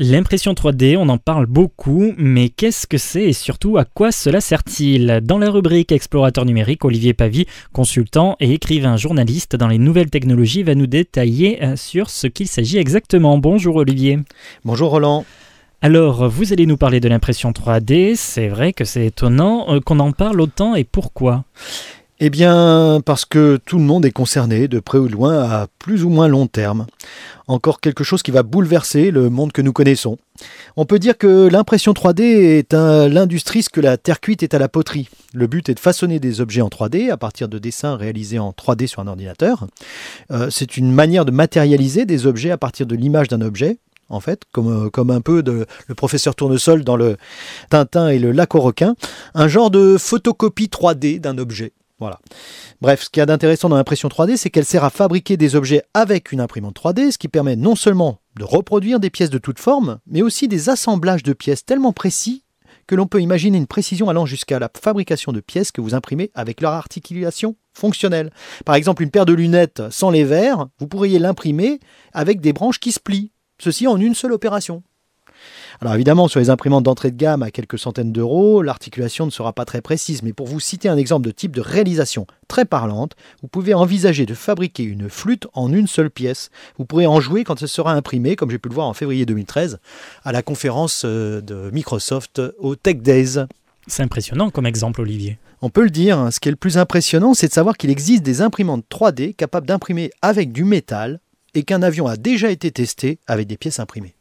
L'impression 3D, on en parle beaucoup, mais qu'est-ce que c'est et surtout à quoi cela sert-il? Dans la rubrique Explorateur numérique, Olivier Pavie, consultant et écrivain journaliste dans les nouvelles technologies, va nous détailler euh, sur ce qu'il s'agit exactement. Bonjour Olivier. Bonjour Roland. Alors, vous allez nous parler de l'impression 3D, c'est vrai que c'est étonnant euh, qu'on en parle autant et pourquoi? Eh bien, parce que tout le monde est concerné, de près ou de loin, à plus ou moins long terme. Encore quelque chose qui va bouleverser le monde que nous connaissons. On peut dire que l'impression 3D est l'industrie ce que la terre cuite est à la poterie. Le but est de façonner des objets en 3D à partir de dessins réalisés en 3D sur un ordinateur. Euh, c'est une manière de matérialiser des objets à partir de l'image d'un objet en fait, comme, comme un peu le professeur Tournesol dans le Tintin et le lac aux requins, un genre de photocopie 3D d'un objet. Voilà. Bref, ce qu'il y a d'intéressant dans l'impression 3D, c'est qu'elle sert à fabriquer des objets avec une imprimante 3D, ce qui permet non seulement de reproduire des pièces de toute forme, mais aussi des assemblages de pièces tellement précis que l'on peut imaginer une précision allant jusqu'à la fabrication de pièces que vous imprimez avec leur articulation fonctionnelle. Par exemple, une paire de lunettes sans les verres, vous pourriez l'imprimer avec des branches qui se plient, ceci en une seule opération. Alors évidemment, sur les imprimantes d'entrée de gamme à quelques centaines d'euros, l'articulation ne sera pas très précise, mais pour vous citer un exemple de type de réalisation très parlante, vous pouvez envisager de fabriquer une flûte en une seule pièce. Vous pourrez en jouer quand elle sera imprimée, comme j'ai pu le voir en février 2013, à la conférence euh, de Microsoft au Tech Days. C'est impressionnant comme exemple, Olivier. On peut le dire, hein. ce qui est le plus impressionnant, c'est de savoir qu'il existe des imprimantes 3D capables d'imprimer avec du métal et qu'un avion a déjà été testé avec des pièces imprimées.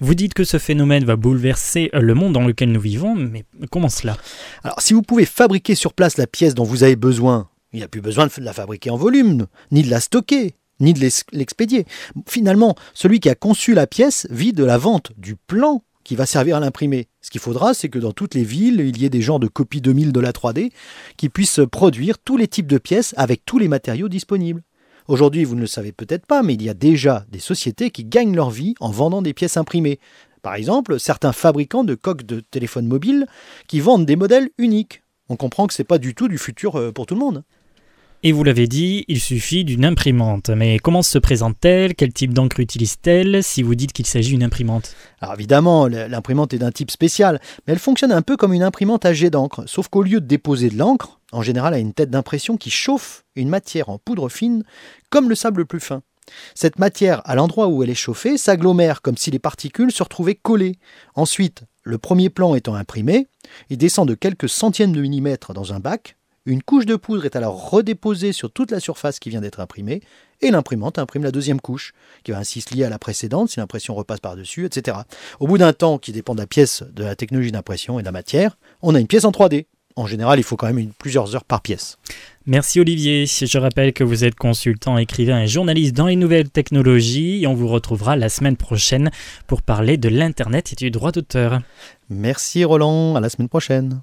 Vous dites que ce phénomène va bouleverser le monde dans lequel nous vivons, mais comment cela? Alors, si vous pouvez fabriquer sur place la pièce dont vous avez besoin, il n'y a plus besoin de la fabriquer en volume, ni de la stocker, ni de l'expédier. Finalement, celui qui a conçu la pièce vit de la vente du plan qui va servir à l'imprimer. Ce qu'il faudra, c'est que dans toutes les villes, il y ait des gens de copie 2000 de la 3D qui puissent produire tous les types de pièces avec tous les matériaux disponibles. Aujourd'hui, vous ne le savez peut-être pas, mais il y a déjà des sociétés qui gagnent leur vie en vendant des pièces imprimées. Par exemple, certains fabricants de coques de téléphones mobiles qui vendent des modèles uniques. On comprend que ce n'est pas du tout du futur euh, pour tout le monde. Et vous l'avez dit, il suffit d'une imprimante. Mais comment se présente-t-elle? Quel type d'encre utilise-t-elle? Si vous dites qu'il s'agit d'une imprimante Alors évidemment, l'imprimante est d'un type spécial, mais elle fonctionne un peu comme une imprimante à jet d'encre, sauf qu'au lieu de déposer de l'encre, en général a une tête d'impression qui chauffe une matière en poudre fine, comme le sable le plus fin. Cette matière, à l'endroit où elle est chauffée, s'agglomère comme si les particules se retrouvaient collées. Ensuite, le premier plan étant imprimé, il descend de quelques centièmes de millimètre dans un bac, une couche de poudre est alors redéposée sur toute la surface qui vient d'être imprimée, et l'imprimante imprime la deuxième couche, qui va ainsi se lier à la précédente si l'impression repasse par-dessus, etc. Au bout d'un temps qui dépend de la pièce, de la technologie d'impression et de la matière, on a une pièce en 3D. En général, il faut quand même plusieurs heures par pièce. Merci Olivier. Je rappelle que vous êtes consultant, écrivain et journaliste dans les nouvelles technologies et on vous retrouvera la semaine prochaine pour parler de l'Internet et du droit d'auteur. Merci Roland, à la semaine prochaine.